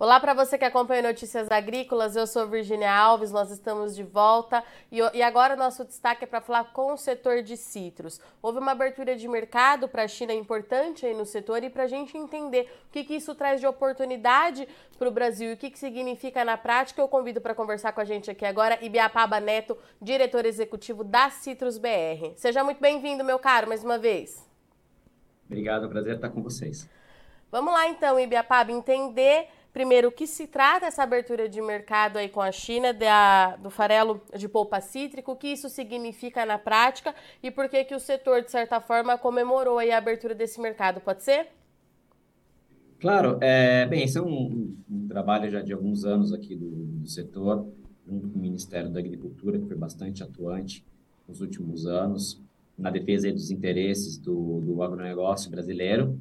Olá para você que acompanha Notícias Agrícolas, eu sou Virginia Alves, nós estamos de volta e, e agora o nosso destaque é para falar com o setor de citros. Houve uma abertura de mercado para a China importante aí no setor e para a gente entender o que, que isso traz de oportunidade para o Brasil e o que, que significa na prática, eu convido para conversar com a gente aqui agora Ibiapaba Neto, diretor executivo da Citrus BR. Seja muito bem-vindo, meu caro, mais uma vez. Obrigado, é prazer estar com vocês. Vamos lá então, Ibiapaba, entender Primeiro, o que se trata essa abertura de mercado aí com a China da, do farelo de polpa cítrico, o que isso significa na prática e por que, que o setor, de certa forma, comemorou aí a abertura desse mercado, pode ser? Claro, é, bem, esse é um, um, trabalho já de alguns anos aqui do, do, setor, junto com o Ministério da Agricultura, que foi bastante atuante nos últimos anos, na defesa dos interesses do, do agronegócio brasileiro,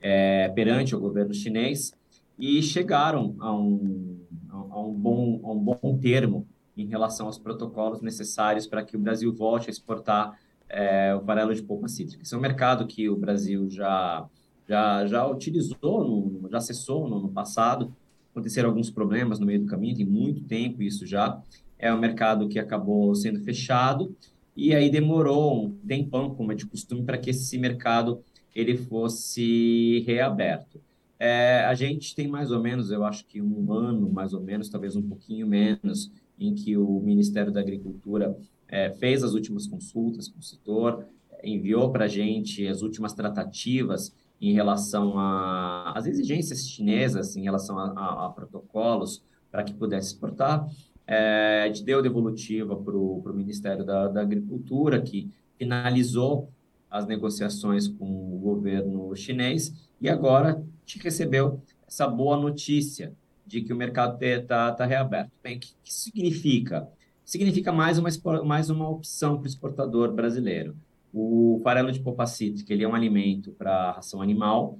é, perante o governo chinês, e chegaram a um, a um, bom, a um bom termo em relação aos protocolos necessários para que o Brasil volte a exportar é, o farelo de polpa cítrica. Esse é um mercado que o Brasil já, já, já utilizou, no, já acessou no, no passado. Aconteceram alguns problemas no meio do caminho, tem muito tempo isso já. É um mercado que acabou sendo fechado e aí demorou um tempão, como é de costume, para que esse mercado ele fosse reaberto. É, a gente tem mais ou menos, eu acho que um ano, mais ou menos, talvez um pouquinho menos, em que o Ministério da Agricultura é, fez as últimas consultas com o setor, enviou para a gente as últimas tratativas em relação às exigências chinesas, em relação a, a, a protocolos para que pudesse exportar. É, a gente deu devolutiva para o Ministério da, da Agricultura, que finalizou as negociações com o governo chinês e agora te recebeu essa boa notícia de que o mercado está tá reaberto. Bem, o que, que significa? Significa mais uma, mais uma opção para o exportador brasileiro. O farelo de polpa cítrica, ele é um alimento para ração animal.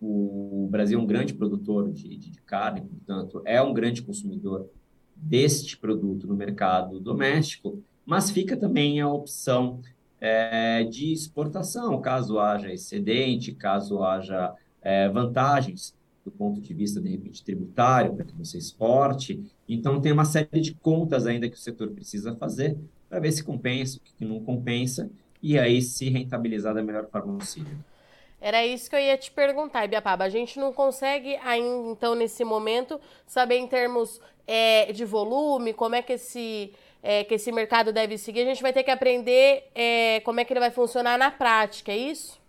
O Brasil é um grande produtor de, de, de carne, portanto, é um grande consumidor deste produto no mercado doméstico, mas fica também a opção é, de exportação, caso haja excedente, caso haja é, vantagens do ponto de vista, de repente, tributário, para que você exporte. Então, tem uma série de contas ainda que o setor precisa fazer para ver se compensa, o que não compensa, e aí se rentabilizar da melhor forma possível. Era isso que eu ia te perguntar, Ibiapaba. A gente não consegue ainda, então, nesse momento, saber em termos é, de volume, como é que esse é, que esse mercado deve seguir, a gente vai ter que aprender é, como é que ele vai funcionar na prática, é isso?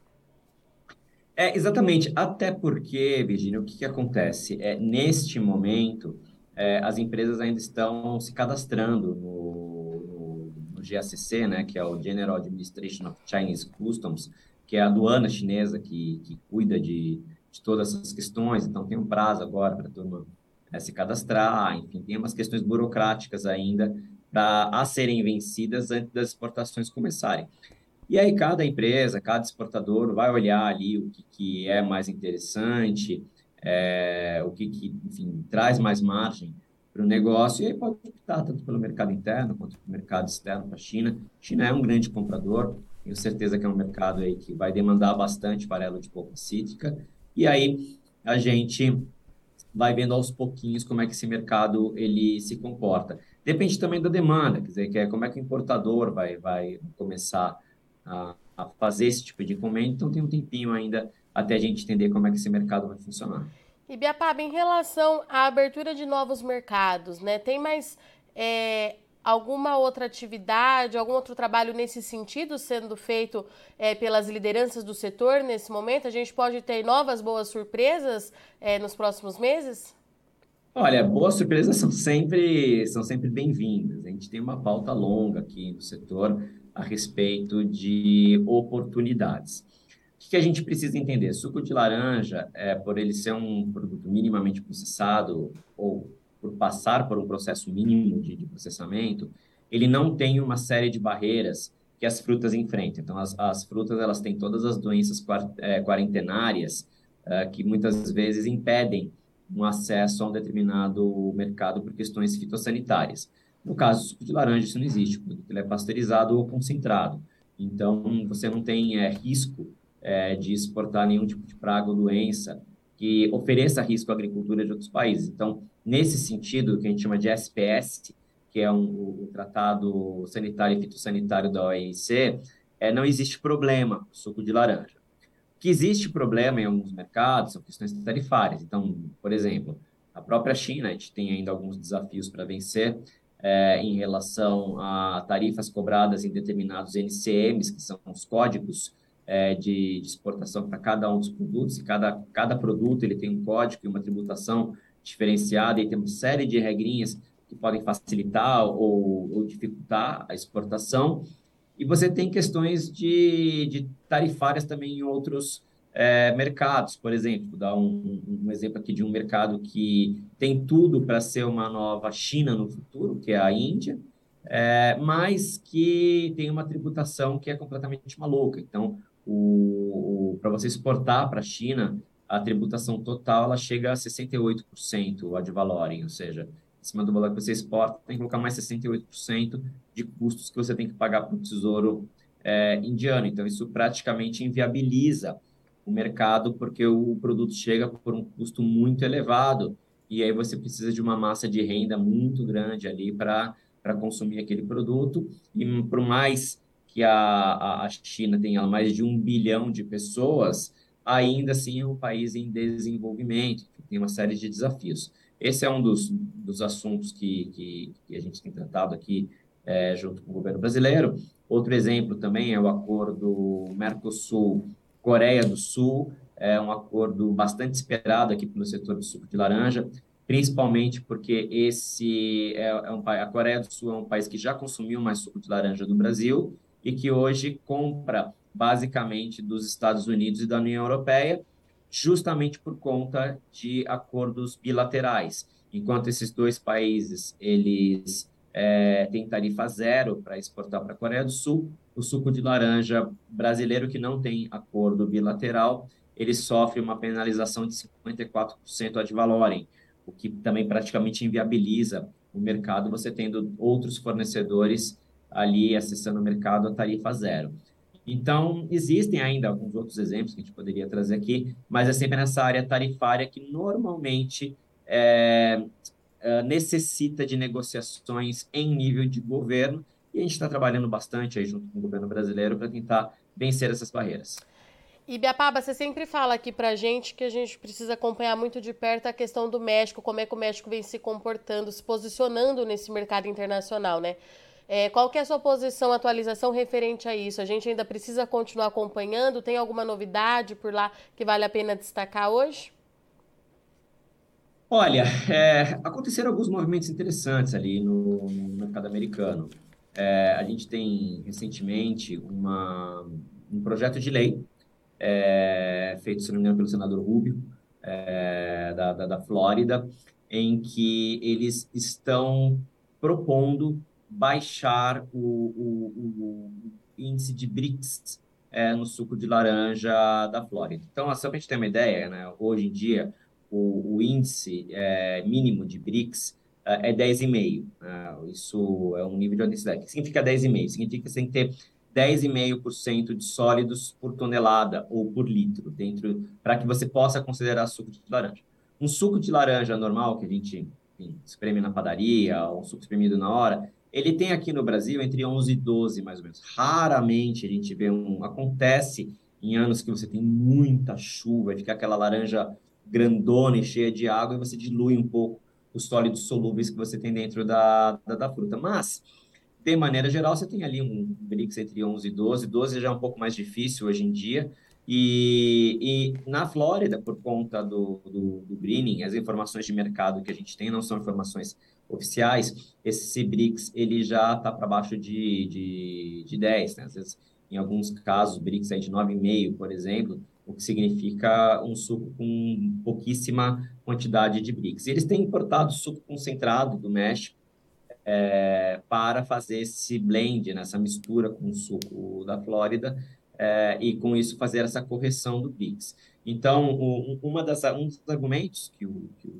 É, exatamente. Até porque, Virginia, o que, que acontece? É, neste momento, é, as empresas ainda estão se cadastrando no, no, no, GACC, né, que é o General Administration of Chinese Customs, que é a aduana chinesa que, que cuida de, de todas essas questões. Então, tem um prazo agora para a turma é, se cadastrar, enfim, tem umas questões burocráticas ainda a serem vencidas antes das exportações começarem. E aí cada empresa, cada exportador vai olhar ali o que, que é mais interessante, é, o que, que, enfim, traz mais margem para o negócio, e aí pode optar tanto pelo mercado interno quanto pelo mercado externo para a China. A China é um grande comprador, tenho certeza que é um mercado aí que vai demandar bastante farelo de polpa cítrica, e aí a gente vai vendo aos pouquinhos como é que esse mercado ele se comporta. Depende também da demanda, quer dizer, que é como é que o importador vai, vai começar a, a fazer esse tipo de encomenda, então tem um tempinho ainda até a gente entender como é que esse mercado vai funcionar. E Biapaba, em relação à abertura de novos mercados, né, tem mais é, alguma outra atividade, algum outro trabalho nesse sentido sendo feito é, pelas lideranças do setor nesse momento? A gente pode ter novas boas surpresas é, nos próximos meses? Olha, boas surpresas são sempre, são sempre bem-vindas. A gente tem uma pauta longa aqui no setor a respeito de oportunidades. O que a gente precisa entender? Suco de laranja, é, por ele ser um produto minimamente processado ou por passar por um processo mínimo de, de processamento, ele não tem uma série de barreiras que as frutas enfrentam. Então, as, as frutas elas têm todas as doenças é, quarentenárias é, que muitas vezes impedem um acesso a um determinado mercado por questões fitossanitárias. No caso suco de laranja, isso não existe, produto ele é pasteurizado ou concentrado. Então, você não tem é, risco é, de exportar nenhum tipo de praga ou doença que ofereça risco à agricultura de outros países. Então, nesse sentido, que a gente chama de SPS, que é um, o Tratado Sanitário e Fitossanitário da OMC, é, não existe problema com suco de laranja. O que existe problema em alguns mercados são questões tarifárias. Então, por exemplo, a própria China, a gente tem ainda alguns desafios para vencer é, em relação a tarifas cobradas em determinados NCMs, que são os códigos é, de, de, exportação para cada um dos produtos, e cada, cada produto ele tem um código e uma tributação diferenciada, e tem uma série de regrinhas que podem facilitar ou, ou dificultar a exportação. E você tem questões de, de tarifárias também em outros é, mercados, por exemplo, vou dar um, um, exemplo aqui de um mercado que tem tudo para ser uma nova China no futuro, que é a Índia, é, mas que tem uma tributação que é completamente maluca. Então, o, o para você exportar para a China, a tributação total ela chega a 68% ad valorem, ou seja, em cima do valor que você exporta, tem que colocar mais 68% de custos que você tem que pagar para o tesouro é, indiano. Então, isso praticamente inviabiliza o mercado, porque o produto chega por um custo muito elevado, e aí você precisa de uma massa de renda muito grande ali para consumir aquele produto, e por mais que a, a China tenha mais de um bilhão de pessoas, ainda assim é um país em desenvolvimento, tem uma série de desafios. Esse é um dos, dos assuntos que, que, que a gente tem tratado aqui é, junto com o governo brasileiro. Outro exemplo também é o acordo Mercosul-Coreia do Sul, é um acordo bastante esperado aqui pelo setor do suco de laranja, principalmente porque esse é, é um, a Coreia do Sul é um país que já consumiu mais suco de laranja do Brasil e que hoje compra basicamente dos Estados Unidos e da União Europeia, justamente por conta de acordos bilaterais. Enquanto esses dois países eles é, têm tarifa zero para exportar para a Coreia do Sul, o suco de laranja brasileiro que não tem acordo bilateral, ele sofre uma penalização de 54% ad valorem, o que também praticamente inviabiliza o mercado, você tendo outros fornecedores ali acessando o mercado a tarifa zero. Então, existem ainda alguns outros exemplos que a gente poderia trazer aqui, mas é sempre nessa área tarifária que normalmente é, é, necessita de negociações em nível de governo, e a gente está trabalhando bastante aí junto com o governo brasileiro para tentar vencer essas barreiras. E Biapaba, você sempre fala aqui para a gente que a gente precisa acompanhar muito de perto a questão do México, como é que o México vem se comportando, se posicionando nesse mercado internacional, né? É, qual que é a sua posição, atualização referente a isso? A gente ainda precisa continuar acompanhando? Tem alguma novidade por lá que vale a pena destacar hoje? Olha, é, aconteceram alguns movimentos interessantes ali no, no mercado americano. É, a gente tem recentemente uma, um projeto de lei é, feito, se não me engano, pelo senador Rubio, é, da, da, da Flórida, em que eles estão propondo baixar o, o, o índice de BRICS é, no suco de laranja da Flórida. Então, só para a gente ter uma ideia, né, hoje em dia, o, o índice é, mínimo de BRICS é, é 10,5. Né? Isso é um nível de intensidade. O que significa 10,5? Significa que você tem que ter 10,5% de sólidos por tonelada ou por litro dentro para que você possa considerar suco de laranja. Um suco de laranja normal que a gente enfim, espreme na padaria, ou um suco espremido na hora, ele tem aqui no Brasil entre 11 e 12, mais ou menos. Raramente a gente vê um. Acontece em anos que você tem muita chuva, fica aquela laranja grandona e cheia de água, e você dilui um pouco os sólidos solúveis que você tem dentro da, da, da fruta. Mas, de maneira geral, você tem ali um BRICS entre 11 e 12. 12 já é um pouco mais difícil hoje em dia. E, e na Flórida, por conta do, do, do greening, as informações de mercado que a gente tem não são informações oficiais, esse CBRICS ele já está para baixo de, de, de 10, né? Às vezes, em alguns casos, BRICS é de 9,5, por exemplo, o que significa um suco com pouquíssima quantidade de BRICS. eles têm importado suco concentrado do México é, para fazer esse blend, né, essa mistura com o suco da Flórida, é, e com isso fazer essa correção do BRICS. Então, o, uma das, um dos argumentos que, o, que,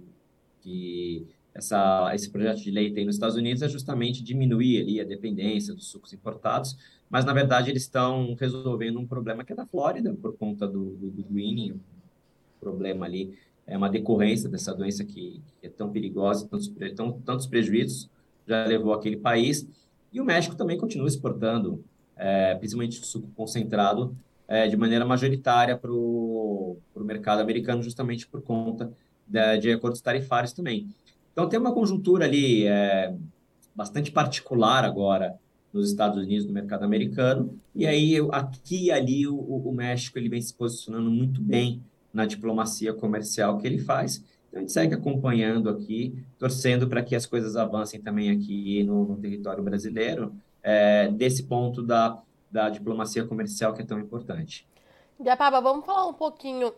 que essa, esse projeto de lei tem nos Estados Unidos é justamente diminuir ali a dependência dos sucos importados, mas na verdade eles estão resolvendo um problema que é da Flórida por conta do, do, do greening, problema ali é uma decorrência dessa doença que, que é tão perigosa, tantos, tão, tantos prejuízos já levou aquele país. E o México também continua exportando, é, principalmente suco concentrado, é, de maneira majoritária para o mercado americano, justamente por conta de, de acordos tarifários também. Então, tem uma conjuntura ali é, bastante particular agora nos Estados Unidos, no mercado americano, e aí aqui e ali o, o México ele vem se posicionando muito bem na diplomacia comercial que ele faz. Então, a gente segue acompanhando aqui, torcendo para que as coisas avancem também aqui no, no território brasileiro, é, desse ponto da, da diplomacia comercial que é tão importante. Diapaba, vamos falar um pouquinho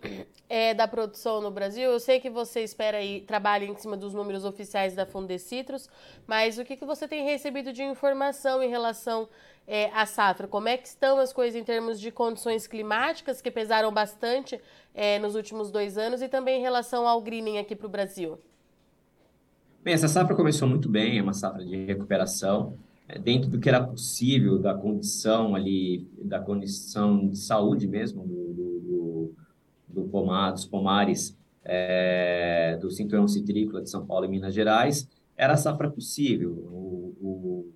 é, da produção no Brasil. Eu sei que você espera e trabalha em cima dos números oficiais da Fundecitrus, mas o que, que você tem recebido de informação em relação é, à safra? Como é que estão as coisas em termos de condições climáticas, que pesaram bastante é, nos últimos dois anos, e também em relação ao greening aqui para o Brasil? Bem, essa safra começou muito bem, é uma safra de recuperação. É, dentro do que era possível da condição ali, da condição de saúde mesmo do, do, do, pomar, dos pomares é, do cinturão citrícola de São Paulo e Minas Gerais, era a safra possível. O, o,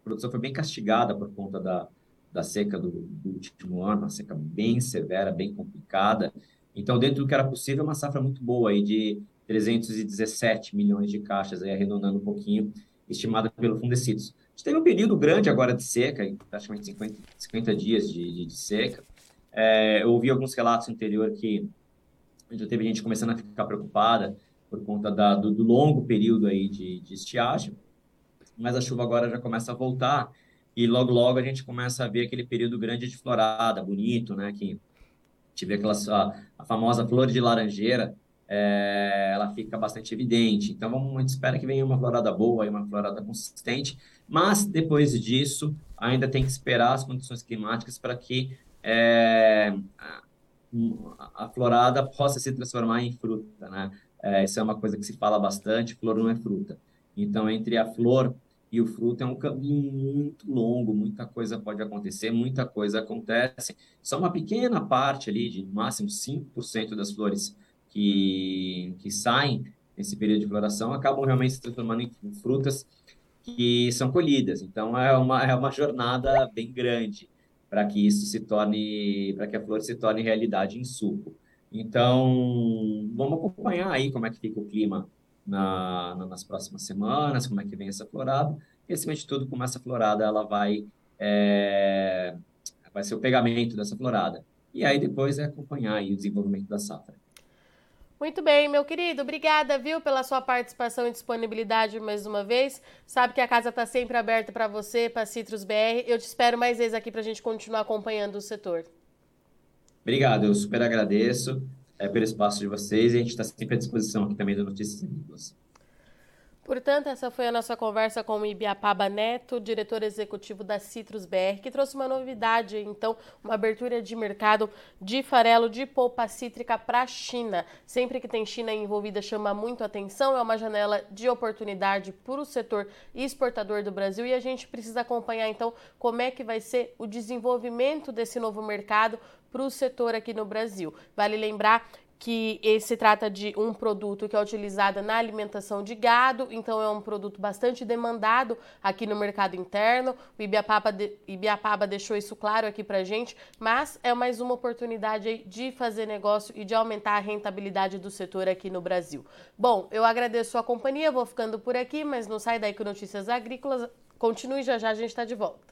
a produção foi bem castigada por conta da, da seca do, do último ano, uma seca bem severa, bem complicada. Então, dentro do que era possível, uma safra muito boa aí de 317 milhões de caixas, aí arredondando um pouquinho, estimada pelo Fundecitos gente teve um período grande agora de seca, praticamente 50, 50 dias de, de, de seca. É, eu ouvi alguns relatos no interior que já teve gente começando a ficar preocupada por conta da, do, do, longo período aí de, de estiagem, mas a chuva agora já começa a voltar e logo, logo a gente começa a ver aquele período grande de florada, bonito, né, que tive aquela a, a famosa flor de laranjeira, é, ela fica bastante evidente. Então, vamos, a gente espera que venha uma florada boa, uma florada consistente, mas depois disso, ainda tem que esperar as condições climáticas para que é, a, florada possa se transformar em fruta, né? É, isso é uma coisa que se fala bastante, flor não é fruta. Então, entre a flor e o fruto é um caminho muito longo, muita coisa pode acontecer, muita coisa acontece. Só uma pequena parte ali, de máximo 5% das flores que, que saem nesse período de floração acabam realmente se transformando em frutas que são colhidas. Então, é uma, é uma jornada bem grande para que isso se torne, para que a flor se torne realidade em suco. Então, vamos acompanhar aí como é que fica o clima na, na, nas próximas semanas, como é que vem essa florada. E, acima de tudo, como essa florada ela vai, é, vai ser o pegamento dessa florada. E aí depois é acompanhar aí o desenvolvimento da safra. Muito bem, meu querido. Obrigada, viu, pela sua participação e disponibilidade mais uma vez. Sabe que a casa está sempre aberta para você, para Citrus BR. Eu te espero mais vezes aqui para a gente continuar acompanhando o setor. Obrigado, eu super agradeço é, pelo espaço de vocês e a gente está sempre à disposição aqui também do Notícias Agrícolas. Portanto, essa foi a nossa conversa com o Ibiapaba Neto, diretor executivo da Citrus BR, que trouxe uma novidade, então, uma abertura de mercado de farelo de polpa cítrica para a China. Sempre que tem China envolvida, chama muito atenção, é uma janela de oportunidade para o setor exportador do Brasil e a gente precisa acompanhar, então, como é que vai ser o desenvolvimento desse novo mercado para o setor aqui no Brasil. Vale lembrar que se trata de um produto que é utilizado na alimentação de gado, então é um produto bastante demandado aqui no mercado interno. O Ibiapaba, de, Ibiapaba deixou isso claro aqui pra gente, mas é mais uma oportunidade de fazer negócio e de aumentar a rentabilidade do setor aqui no Brasil. Bom, eu agradeço a companhia, vou ficando por aqui, mas não sai daí com Notícias Agrícolas. Continue já já, a gente está de volta.